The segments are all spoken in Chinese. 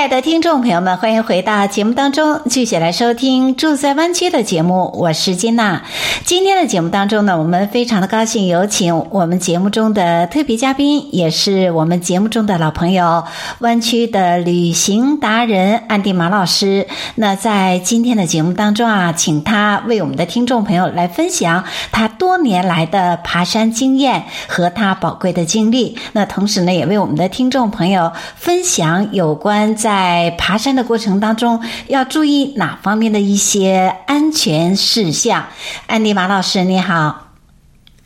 亲爱的听众朋友们，欢迎回到节目当中，继续来收听住在湾区的节目。我是金娜。今天的节目当中呢，我们非常的高兴有请我们节目中的特别嘉宾，也是我们节目中的老朋友，湾区的旅行达人安迪马老师。那在今天的节目当中啊，请他为我们的听众朋友来分享他多年来的爬山经验和他宝贵的经历。那同时呢，也为我们的听众朋友分享有关。在在爬山的过程当中，要注意哪方面的一些安全事项？安迪马老师，你好。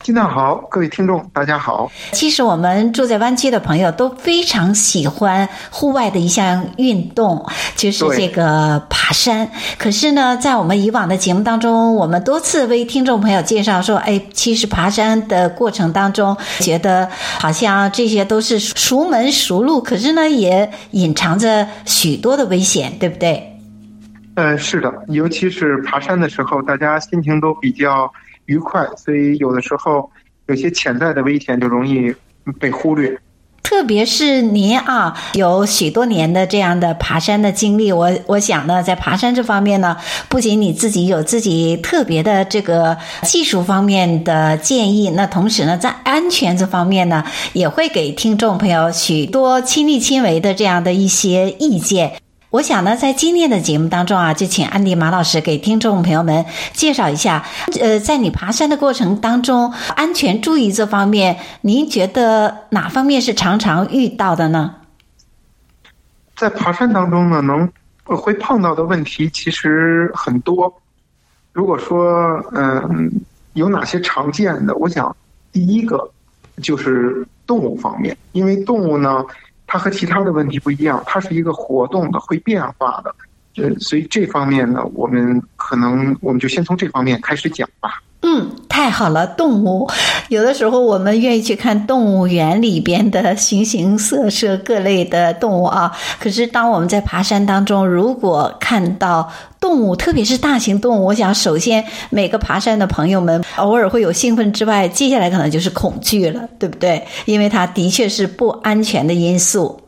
金娜好，各位听众，大家好。其实我们住在湾区的朋友都非常喜欢户外的一项运动，就是这个爬山。可是呢，在我们以往的节目当中，我们多次为听众朋友介绍说，哎，其实爬山的过程当中，觉得好像这些都是熟门熟路，可是呢，也隐藏着许多的危险，对不对？嗯，是的，尤其是爬山的时候，大家心情都比较。愉快，所以有的时候有些潜在的危险就容易被忽略。特别是您啊，有许多年的这样的爬山的经历，我我想呢，在爬山这方面呢，不仅你自己有自己特别的这个技术方面的建议，那同时呢，在安全这方面呢，也会给听众朋友许多亲力亲为的这样的一些意见。我想呢，在今天的节目当中啊，就请安迪马老师给听众朋友们介绍一下。呃，在你爬山的过程当中，安全注意这方面，您觉得哪方面是常常遇到的呢？在爬山当中呢，能会碰到的问题其实很多。如果说嗯、有哪些常见的，我想第一个就是动物方面，因为动物呢。它和其他的问题不一样，它是一个活动的、会变化的，呃，所以这方面呢，我们可能我们就先从这方面开始讲吧。嗯，太好了，动物有的时候我们愿意去看动物园里边的形形色色各类的动物啊。可是当我们在爬山当中，如果看到动物，特别是大型动物，我想首先每个爬山的朋友们偶尔会有兴奋之外，接下来可能就是恐惧了，对不对？因为它的确是不安全的因素。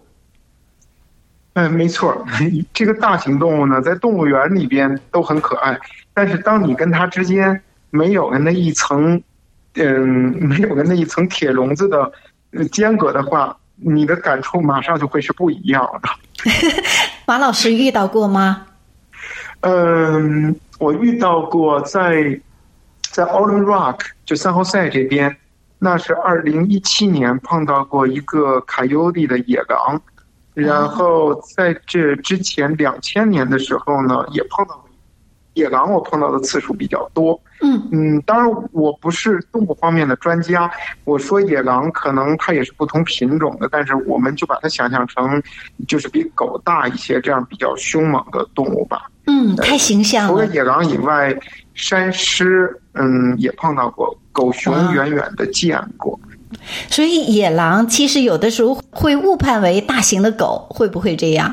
嗯，没错，这个大型动物呢，在动物园里边都很可爱，但是当你跟它之间。没有的那一层，嗯，没有的那一层铁笼子的间隔的话，你的感触马上就会是不一样的。马老师遇到过吗？嗯，我遇到过在，在在 Alum Rock 就三号赛这边，那是二零一七年碰到过一个 Coyote 的野狼，然后在这之前两千年的时候呢，也碰到过。野狼我碰到的次数比较多，嗯嗯，当然我不是动物方面的专家，我说野狼可能它也是不同品种的，但是我们就把它想象成就是比狗大一些这样比较凶猛的动物吧。嗯，太形象了。除了野狼以外，山狮嗯也碰到过，狗熊远远的见过。所以野狼其实有的时候会误判为大型的狗，会不会这样？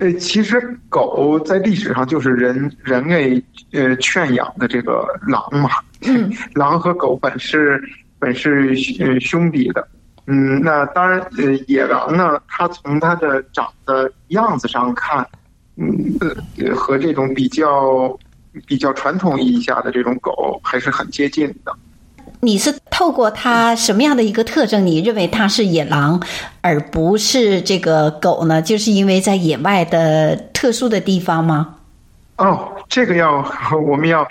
呃，其实狗在历史上就是人人类呃圈养的这个狼嘛。嗯，狼和狗本是本是呃兄弟的。嗯，那当然呃野狼呢，它从它的长的样子上看，嗯呃和这种比较比较传统意义下的这种狗还是很接近的。你是透过它什么样的一个特征，你认为它是野狼，而不是这个狗呢？就是因为在野外的特殊的地方吗？哦，这个要我们要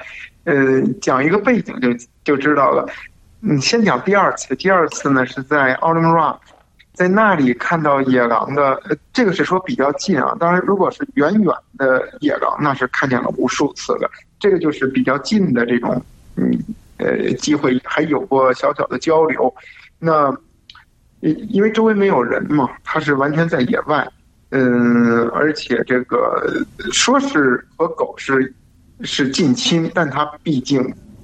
呃讲一个背景就就知道了。你先讲第二次，第二次呢是在 Alum Rock，在那里看到野狼的，这个是说比较近啊。当然，如果是远远的野狼，那是看见了无数次的。这个就是比较近的这种，嗯。呃，机会还有过小小的交流，那，因为周围没有人嘛，他是完全在野外，嗯，而且这个说是和狗是是近亲，但它毕竟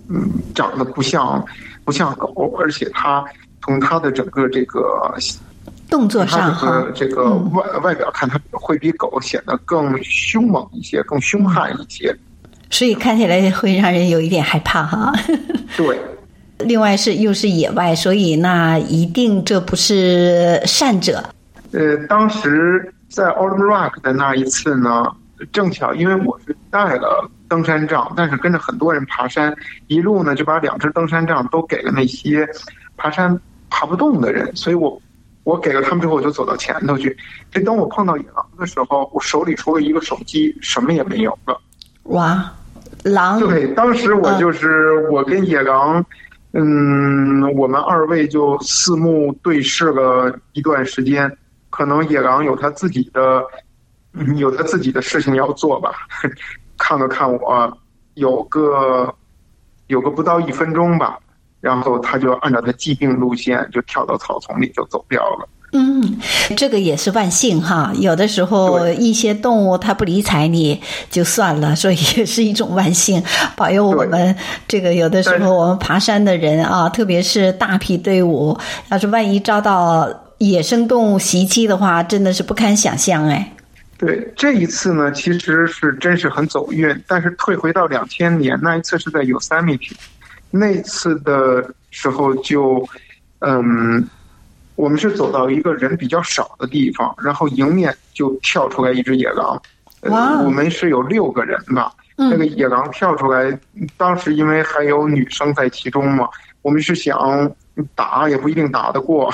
嗯长得不像不像狗，而且它从它的整个这个动作上哈，这个外、嗯、外表看，它会比狗显得更凶猛一些，更凶悍一些。所以看起来会让人有一点害怕哈。对，另外是又是野外，所以那一定这不是善者。呃，当时在 Alum Rock 的那一次呢，正巧因为我是带了登山杖，但是跟着很多人爬山，一路呢就把两只登山杖都给了那些爬山爬不动的人，所以我我给了他们之后，我就走到前头去。这当我碰到野狼的时候，我手里除了一个手机，什么也没有了。哇，狼！对，当时我就是我跟野狼，嗯，我们二位就四目对视了一段时间。可能野狼有他自己的，有他自己的事情要做吧。看了看我，有个有个不到一分钟吧，然后他就按照他既定路线就跳到草丛里就走掉了。嗯，这个也是万幸哈。有的时候一些动物它不理睬你就算了，所以也是一种万幸，保佑我们这个有的时候我们爬山的人啊，特别是大批队伍，要是万一遭到野生动物袭击的话，真的是不堪想象哎。对，这一次呢，其实是真是很走运。但是退回到两千年那一次是在 Yosemite，那次的时候就，嗯。我们是走到一个人比较少的地方，然后迎面就跳出来一只野狼。哇！我们是有六个人吧？那个野狼跳出来，当时因为还有女生在其中嘛，我们是想打也不一定打得过，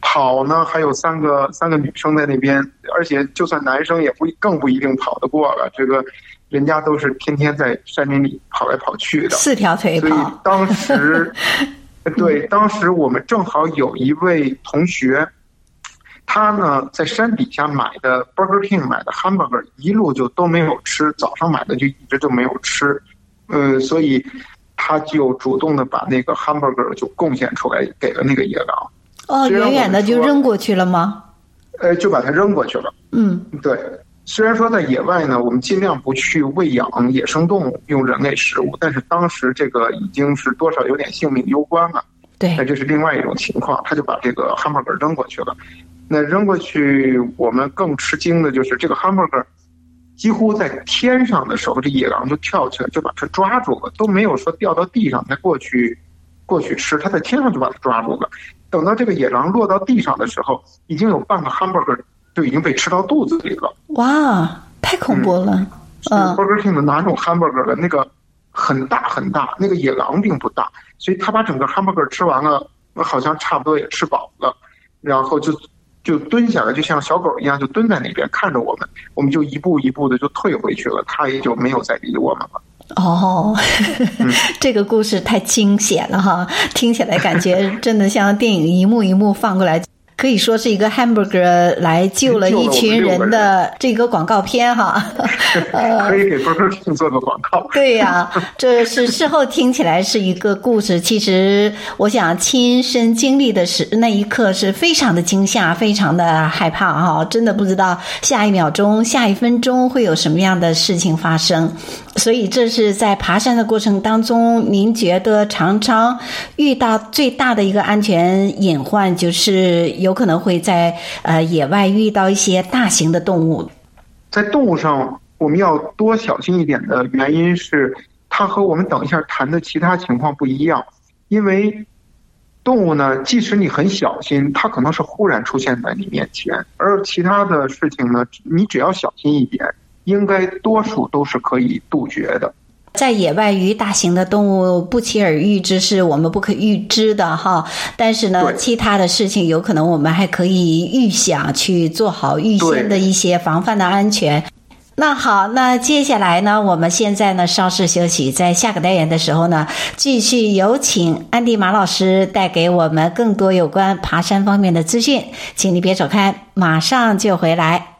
跑呢还有三个三个女生在那边，而且就算男生也不更不一定跑得过了。这个人家都是天天在山林里跑来跑去的，四条腿跑。所以当时。对，当时我们正好有一位同学，他呢在山底下买的 Burger King 买的 hamburger 一路就都没有吃，早上买的就一直就没有吃，呃，所以他就主动的把那个 hamburger 就贡献出来给了那个野狼。哦，远远的就扔过去了吗？呃，就把它扔过去了。嗯，对。虽然说在野外呢，我们尽量不去喂养野生动物用人类食物，但是当时这个已经是多少有点性命攸关了。对，那这是另外一种情况，他就把这个 hamburger 扔过去了。那扔过去，我们更吃惊的就是这个 hamburger 几乎在天上的时候，这野狼就跳起来就把它抓住了，都没有说掉到地上再过去过去吃，它在天上就把它抓住了。等到这个野狼落到地上的时候，已经有半个 hamburger。就已经被吃到肚子里了。哇，太恐怖了！嗯，Burger King 的哪种 hamburger 的那个很大很大，那个野狼并不大，所以他把整个 hamburger 吃完了，好像差不多也吃饱了，然后就就蹲下来，就像小狗一样，就蹲在那边看着我们，我们就一步一步的就退回去了，他也就没有再理我们了。哦，这个故事太惊险了哈，听起来感觉真的像电影一幕一幕放过来。可以说是一个 hamburger 来救了一群人的这个广告片哈，可以给 Burger King 做个广告。对呀，这是事后听起来是一个故事，其实我想亲身经历的是那一刻是非常的惊吓，非常的害怕哈，真的不知道下一秒钟、下一分钟会有什么样的事情发生。所以这是在爬山的过程当中，您觉得常常遇到最大的一个安全隐患，就是有可能会在呃野外遇到一些大型的动物。在动物上，我们要多小心一点的原因是，它和我们等一下谈的其他情况不一样。因为动物呢，即使你很小心，它可能是忽然出现在你面前；而其他的事情呢，你只要小心一点。应该多数都是可以杜绝的。在野外与大型的动物不期而遇之是我们不可预知的哈，但是呢，其他的事情有可能我们还可以预想去做好预先的一些防范的安全。那好，那接下来呢，我们现在呢稍事休息，在下个单元的时候呢，继续有请安迪马老师带给我们更多有关爬山方面的资讯，请你别走开，马上就回来。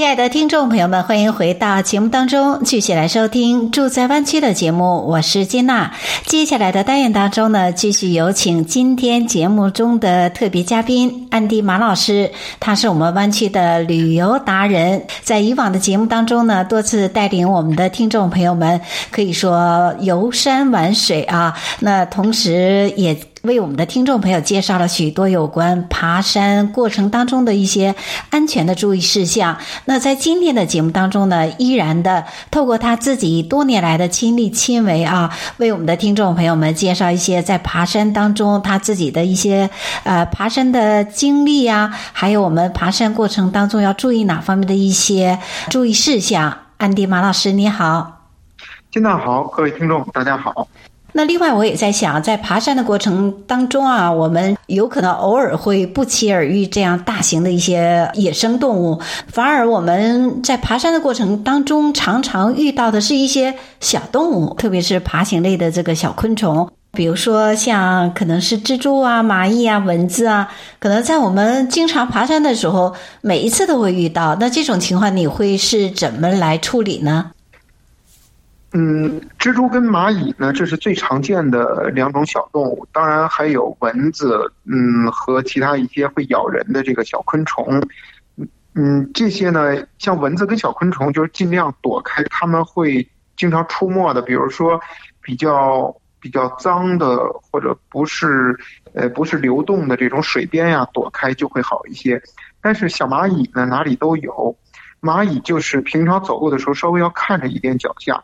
亲爱的听众朋友们，欢迎回到节目当中，继续来收听住在湾区的节目。我是金娜。接下来的单元当中呢，继续有请今天节目中的特别嘉宾安迪马老师，他是我们湾区的旅游达人，在以往的节目当中呢，多次带领我们的听众朋友们，可以说游山玩水啊。那同时也。为我们的听众朋友介绍了许多有关爬山过程当中的一些安全的注意事项。那在今天的节目当中呢，依然的透过他自己多年来的亲力亲为啊，为我们的听众朋友们介绍一些在爬山当中他自己的一些呃爬山的经历呀，还有我们爬山过程当中要注意哪方面的一些注意事项。安迪马老师，你好。金娜好，各位听众大家好。那另外，我也在想，在爬山的过程当中啊，我们有可能偶尔会不期而遇这样大型的一些野生动物，反而我们在爬山的过程当中，常常遇到的是一些小动物，特别是爬行类的这个小昆虫，比如说像可能是蜘蛛啊、蚂蚁啊、蚊子啊，可能在我们经常爬山的时候，每一次都会遇到。那这种情况，你会是怎么来处理呢？嗯，蜘蛛跟蚂蚁呢，这是最常见的两种小动物。当然还有蚊子，嗯，和其他一些会咬人的这个小昆虫。嗯，这些呢，像蚊子跟小昆虫，就是尽量躲开，他们会经常出没的。比如说，比较比较脏的，或者不是呃不是流动的这种水边呀，躲开就会好一些。但是小蚂蚁呢，哪里都有。蚂蚁就是平常走路的时候，稍微要看着一点脚下。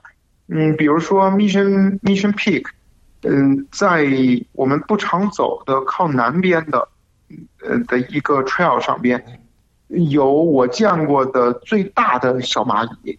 嗯，比如说 Mission Mission Peak，嗯，在我们不常走的靠南边的，呃的一个 trail 上边，有我见过的最大的小蚂蚁。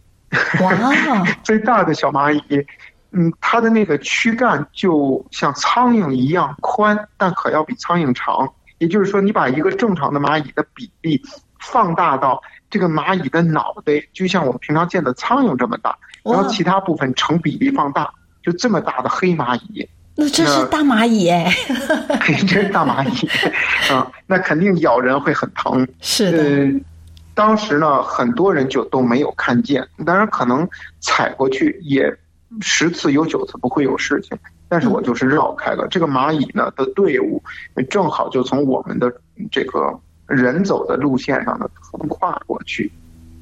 哇！最大的小蚂蚁，嗯，它的那个躯干就像苍蝇一样宽，但可要比苍蝇长。也就是说，你把一个正常的蚂蚁的比例放大到这个蚂蚁的脑袋，就像我们平常见的苍蝇这么大。然后其他部分成比例放大，就这么大的黑蚂蚁，那这是大蚂蚁哎，这是大蚂蚁啊，那肯定咬人会很疼。是的，呃，当时呢，很多人就都没有看见，当然可能踩过去也十次有九次不会有事情，但是我就是绕开了。嗯、这个蚂蚁呢的队伍，正好就从我们的这个人走的路线上呢横跨过去，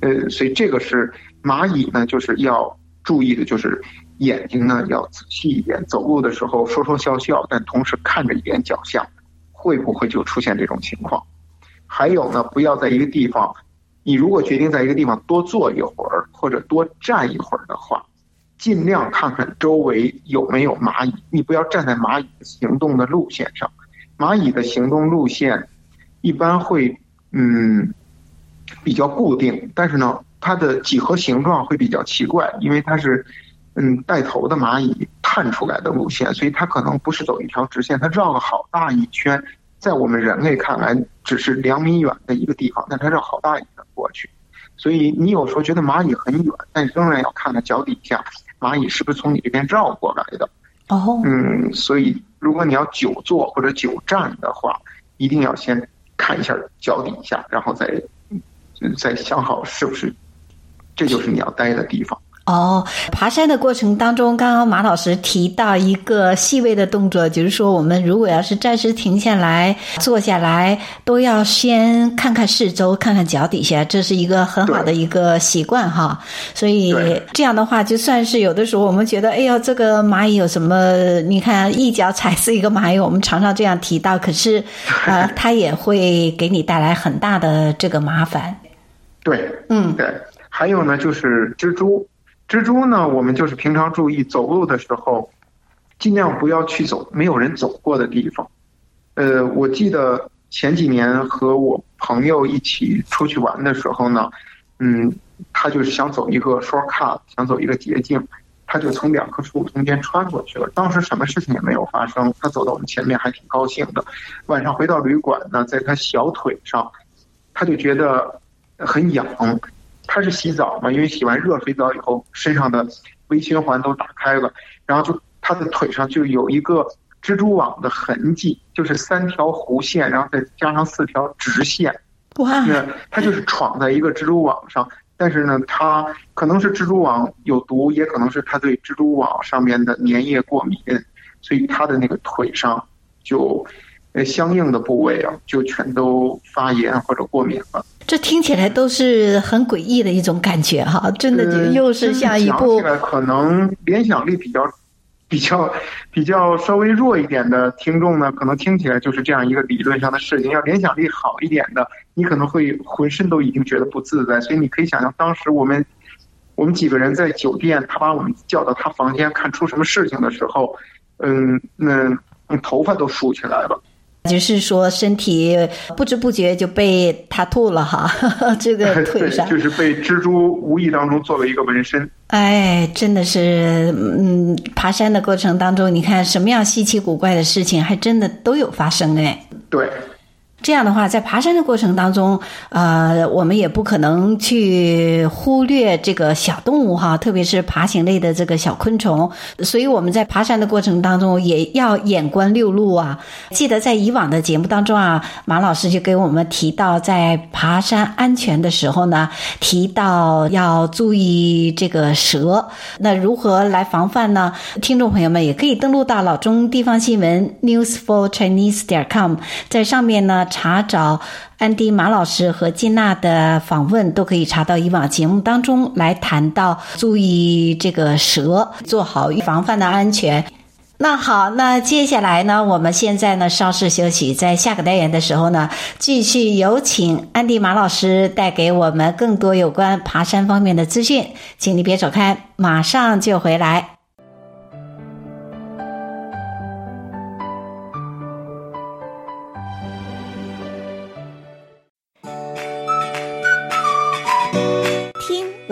呃，所以这个是。蚂蚁呢，就是要注意的，就是眼睛呢要仔细一点，走路的时候说说笑笑，但同时看着一点脚下，会不会就出现这种情况？还有呢，不要在一个地方，你如果决定在一个地方多坐一会儿或者多站一会儿的话，尽量看看周围有没有蚂蚁，你不要站在蚂蚁行动的路线上。蚂蚁的行动路线一般会嗯比较固定，但是呢。它的几何形状会比较奇怪，因为它是，嗯，带头的蚂蚁探出来的路线，所以它可能不是走一条直线，它绕了好大一圈，在我们人类看来只是两米远的一个地方，但它绕好大一圈过去，所以你有时候觉得蚂蚁很远，但仍然要看它脚底下蚂蚁是不是从你这边绕过来的。哦，嗯，所以如果你要久坐或者久站的话，一定要先看一下脚底下，然后再再想好是不是。这就是你要待的地方。哦，爬山的过程当中，刚刚马老师提到一个细微的动作，就是说，我们如果要是暂时停下来、坐下来，都要先看看四周，看看脚底下，这是一个很好的一个习惯哈。所以这样的话，就算是有的时候我们觉得，哎呦，这个蚂蚁有什么？你看一脚踩死一个蚂蚁，我们常常这样提到，可是呃，它也会给你带来很大的这个麻烦。对，嗯，对。还有呢，就是蜘蛛，蜘蛛呢，我们就是平常注意走路的时候，尽量不要去走没有人走过的地方。呃，我记得前几年和我朋友一起出去玩的时候呢，嗯，他就是想走一个 shortcut，想走一个捷径，他就从两棵树中间穿过去了。当时什么事情也没有发生，他走到我们前面还挺高兴的。晚上回到旅馆呢，在他小腿上，他就觉得很痒。他是洗澡嘛，因为洗完热水澡以后，身上的微循环都打开了，然后就他的腿上就有一个蜘蛛网的痕迹，就是三条弧线，然后再加上四条直线。哇！那他就是闯在一个蜘蛛网上。但是呢，他可能是蜘蛛网有毒，也可能是他对蜘蛛网上面的粘液过敏，所以他的那个腿上就，呃，相应的部位啊，就全都发炎或者过敏了。这听起来都是很诡异的一种感觉哈，真的就又是像一部。讲起来可能联想力比较。比较比较稍微弱一点的听众呢，可能听起来就是这样一个理论上的事情。要联想力好一点的，你可能会浑身都已经觉得不自在。所以你可以想象，当时我们我们几个人在酒店，他把我们叫到他房间看出什么事情的时候，嗯，那头发都竖起来了。就是说，身体不知不觉就被他吐了哈，这个 腿上就是被蜘蛛无意当中做了一个纹身。哎，真的是，嗯，爬山的过程当中，你看什么样稀奇古怪的事情，还真的都有发生哎。对。这样的话，在爬山的过程当中，呃，我们也不可能去忽略这个小动物哈，特别是爬行类的这个小昆虫。所以我们在爬山的过程当中，也要眼观六路啊。记得在以往的节目当中啊，马老师就给我们提到，在爬山安全的时候呢，提到要注意这个蛇。那如何来防范呢？听众朋友们也可以登录到老中地方新闻 newsforchinese 点 com，在上面呢。查找安迪马老师和金娜的访问，都可以查到以往节目当中来谈到注意这个蛇，做好预防范的安全。那好，那接下来呢，我们现在呢稍事休息，在下个单元的时候呢，继续有请安迪马老师带给我们更多有关爬山方面的资讯，请你别走开，马上就回来。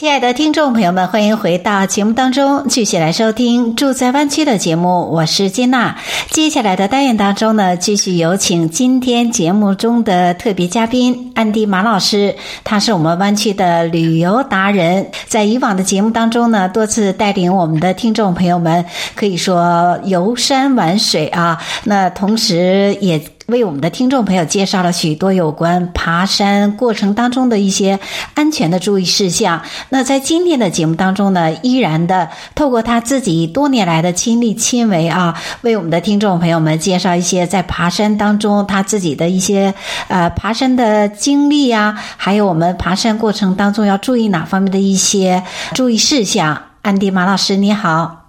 亲爱的听众朋友们，欢迎回到节目当中，继续来收听住在湾区的节目。我是金娜。接下来的单元当中呢，继续有请今天节目中的特别嘉宾安迪马老师，他是我们湾区的旅游达人，在以往的节目当中呢，多次带领我们的听众朋友们，可以说游山玩水啊。那同时也。为我们的听众朋友介绍了许多有关爬山过程当中的一些安全的注意事项。那在今天的节目当中呢，依然的透过他自己多年来的亲力亲为啊，为我们的听众朋友们介绍一些在爬山当中他自己的一些呃爬山的经历呀，还有我们爬山过程当中要注意哪方面的一些注意事项。安迪马老师，你好。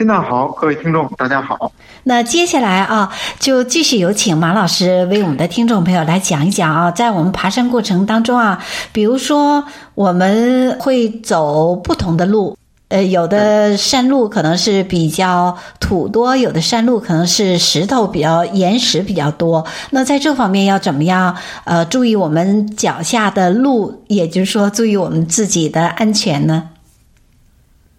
金娜好，各位听众大家好。那接下来啊，就继续有请马老师为我们的听众朋友来讲一讲啊，在我们爬山过程当中啊，比如说我们会走不同的路，呃，有的山路可能是比较土多，有的山路可能是石头比较岩石比较多。那在这方面要怎么样？呃，注意我们脚下的路，也就是说，注意我们自己的安全呢？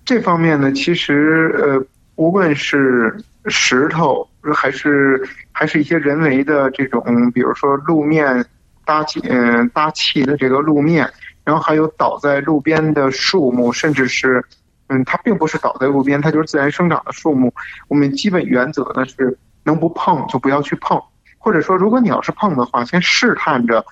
这方面呢，其实呃，无论是石头，还是还是一些人为的这种，比如说路面搭起嗯搭砌的这个路面，然后还有倒在路边的树木，甚至是嗯，它并不是倒在路边，它就是自然生长的树木。我们基本原则呢是，能不碰就不要去碰，或者说，如果你要是碰的话，先试探着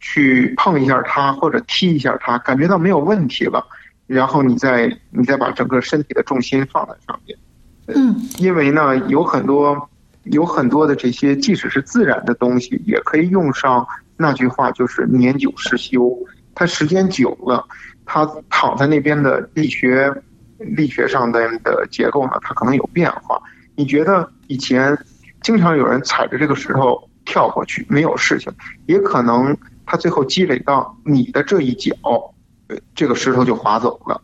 去碰一下它，或者踢一下它，感觉到没有问题了。然后你再你再把整个身体的重心放在上面，嗯，因为呢有很多有很多的这些，即使是自然的东西，也可以用上那句话，就是年久失修。它时间久了，它躺在那边的力学力学上的的结构呢，它可能有变化。你觉得以前经常有人踩着这个石头跳过去，没有事情，也可能他最后积累到你的这一脚，这个石头就滑走了。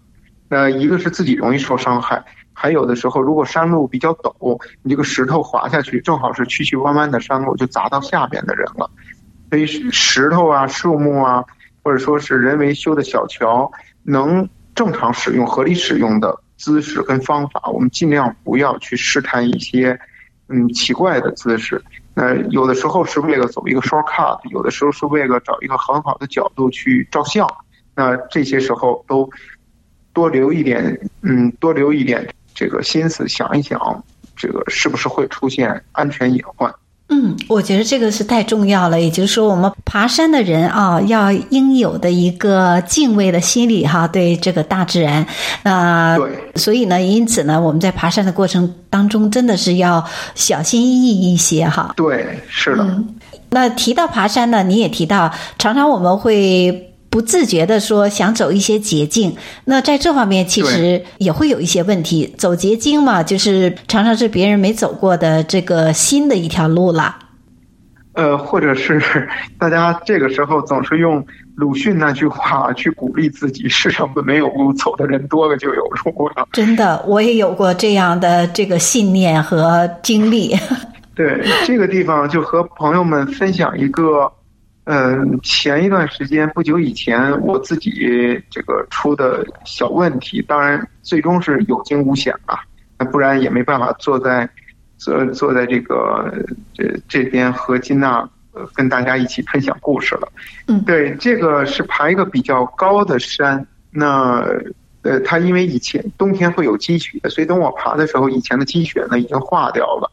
那一个是自己容易受伤害，还有的时候如果山路比较陡，你这个石头滑下去，正好是曲曲弯弯的山路，就砸到下边的人了。所以石头啊、树木啊，或者说是人为修的小桥，能正常使用、合理使用的姿势跟方法，我们尽量不要去试探一些嗯奇怪的姿势。那有的时候是为了走一个 shortcut，有的时候是为了找一个很好的角度去照相。那这些时候都多留一点，嗯，多留一点这个心思，想一想，这个是不是会出现安全隐患。嗯，我觉得这个是太重要了。也就是说，我们爬山的人啊，要应有的一个敬畏的心理哈，对这个大自然。那、呃、对，所以呢，因此呢，我们在爬山的过程当中，真的是要小心翼翼一些哈。对，是的。嗯、那提到爬山呢，你也提到，常常我们会。不自觉的说想走一些捷径，那在这方面其实也会有一些问题。走捷径嘛，就是常常是别人没走过的这个新的一条路了。呃，或者是大家这个时候总是用鲁迅那句话去鼓励自己：“世上本没有路，走的人多了就有路了。”真的，我也有过这样的这个信念和经历。对，这个地方就和朋友们分享一个。嗯，前一段时间不久以前，我自己这个出的小问题，当然最终是有惊无险吧，那不然也没办法坐在坐坐在这个这这边和金娜跟大家一起分享故事了。嗯，对，这个是爬一个比较高的山，那呃，它因为以前冬天会有积雪，所以等我爬的时候，以前的积雪呢已经化掉了。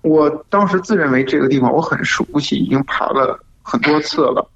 我当时自认为这个地方我很熟悉，已经爬了。很多次了，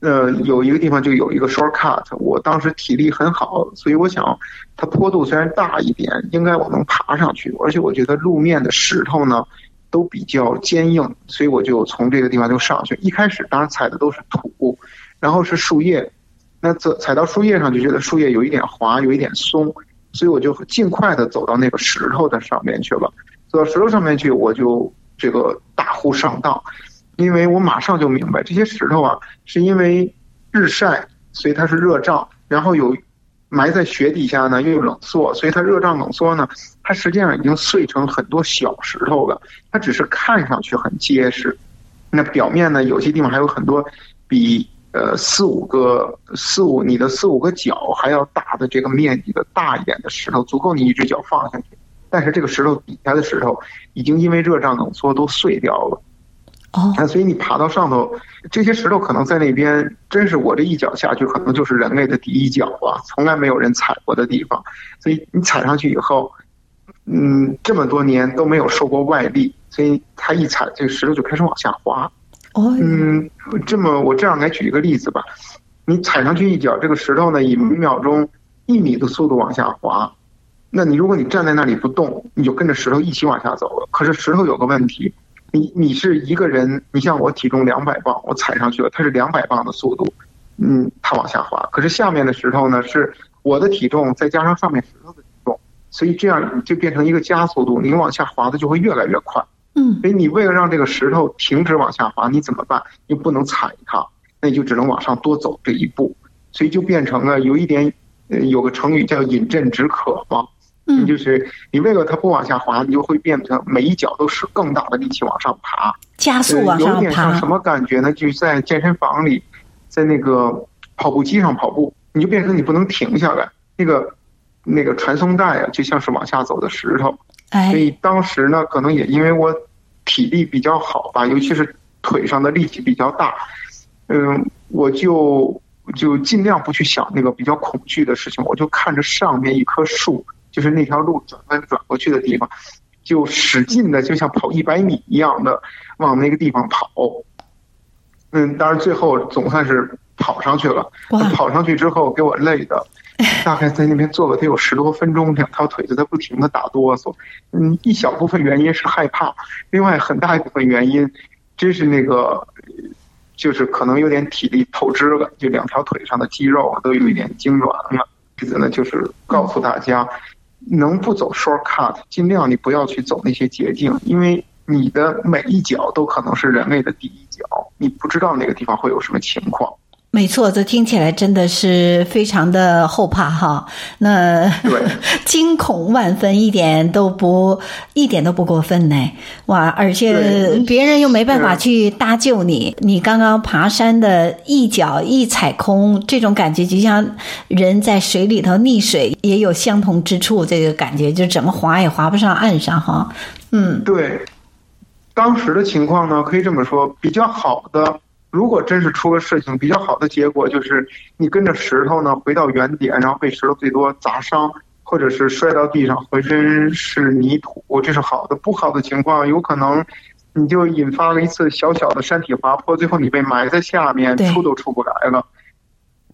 呃，有一个地方就有一个 shortcut，我当时体力很好，所以我想，它坡度虽然大一点，应该我能爬上去，而且我觉得路面的石头呢都比较坚硬，所以我就从这个地方就上去。一开始当然踩的都是土，然后是树叶，那走踩到树叶上就觉得树叶有一点滑，有一点松，所以我就尽快的走到那个石头的上面去了。走到石头上面去，我就这个大呼上当。因为我马上就明白，这些石头啊，是因为日晒，所以它是热胀，然后有埋在雪底下呢，又有冷缩，所以它热胀冷缩呢，它实际上已经碎成很多小石头了。它只是看上去很结实，那表面呢，有些地方还有很多比呃四五个四五你的四五个脚还要大的这个面积的大一点的石头，足够你一只脚放下去。但是这个石头底下的石头已经因为热胀冷缩都碎掉了。哦，那所以你爬到上头，这些石头可能在那边，真是我这一脚下去，可能就是人类的第一脚啊，从来没有人踩过的地方。所以你踩上去以后，嗯，这么多年都没有受过外力，所以它一踩，这个石头就开始往下滑。哦，嗯，这么我这样来举一个例子吧，你踩上去一脚，这个石头呢，以每秒钟一米的速度往下滑，那你如果你站在那里不动，你就跟着石头一起往下走了。可是石头有个问题。你你是一个人，你像我体重两百磅，我踩上去了，它是两百磅的速度，嗯，它往下滑。可是下面的石头呢，是我的体重再加上上面石头的体重，所以这样就变成一个加速度，你往下滑的就会越来越快。嗯，所以你为了让这个石头停止往下滑，你怎么办？又不能踩它，那你就只能往上多走这一步，所以就变成了有一点，呃，有个成语叫饮鸩止渴嘛。嗯，就是你为了它不往下滑，你就会变成每一脚都是更大的力气往上爬，加速往上爬。有点像什么感觉呢？就是在健身房里，在那个跑步机上跑步，你就变成你不能停下来。那个那个传送带啊，就像是往下走的石头。哎，所以当时呢，可能也因为我体力比较好吧，尤其是腿上的力气比较大，嗯，我就就尽量不去想那个比较恐惧的事情，我就看着上面一棵树。就是那条路转弯转过去的地方，就使劲的，就像跑一百米一样的往那个地方跑。嗯，当然最后总算是跑上去了。跑上去之后给我累的，大概在那边坐了得有十多分钟，两条腿就在不停的打哆嗦。嗯，一小部分原因是害怕，另外很大一部分原因真是那个，就是可能有点体力透支了，就两条腿上的肌肉都有一点痉挛了。意思呢，就是告诉大家。能不走 shortcut，尽量你不要去走那些捷径，因为你的每一脚都可能是人类的第一脚，你不知道那个地方会有什么情况。没错，这听起来真的是非常的后怕哈。那对，惊恐万分，一点都不一点都不过分呢。哇，而且别人又没办法去搭救你，你刚刚爬山的一脚一踩空，这种感觉就像人在水里头溺水，也有相同之处。这个感觉就怎么划也划不上岸上哈。嗯，对，当时的情况呢，可以这么说，比较好的。如果真是出个事情，比较好的结果就是你跟着石头呢回到原点，然后被石头最多砸伤，或者是摔到地上，浑身是泥土，这是好的。不好的情况有可能你就引发了一次小小的山体滑坡，最后你被埋在下面，出都出不来了。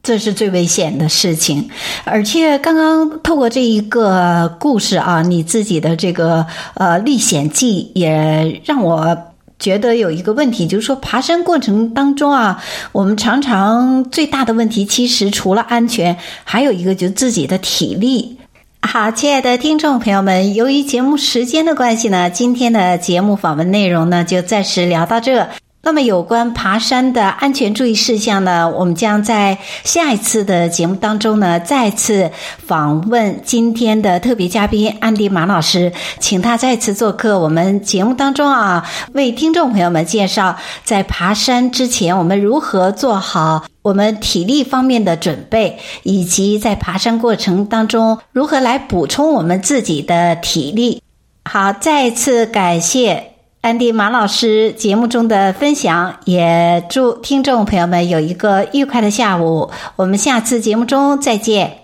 这是最危险的事情。而且刚刚透过这一个故事啊，你自己的这个呃历险记也让我。觉得有一个问题，就是说爬山过程当中啊，我们常常最大的问题，其实除了安全，还有一个就是自己的体力。好，亲爱的听众朋友们，由于节目时间的关系呢，今天的节目访问内容呢，就暂时聊到这。那么，有关爬山的安全注意事项呢，我们将在下一次的节目当中呢，再次访问今天的特别嘉宾安迪马老师，请他再次做客我们节目当中啊，为听众朋友们介绍在爬山之前我们如何做好我们体力方面的准备，以及在爬山过程当中如何来补充我们自己的体力。好，再次感谢。安迪马老师节目中的分享，也祝听众朋友们有一个愉快的下午。我们下次节目中再见。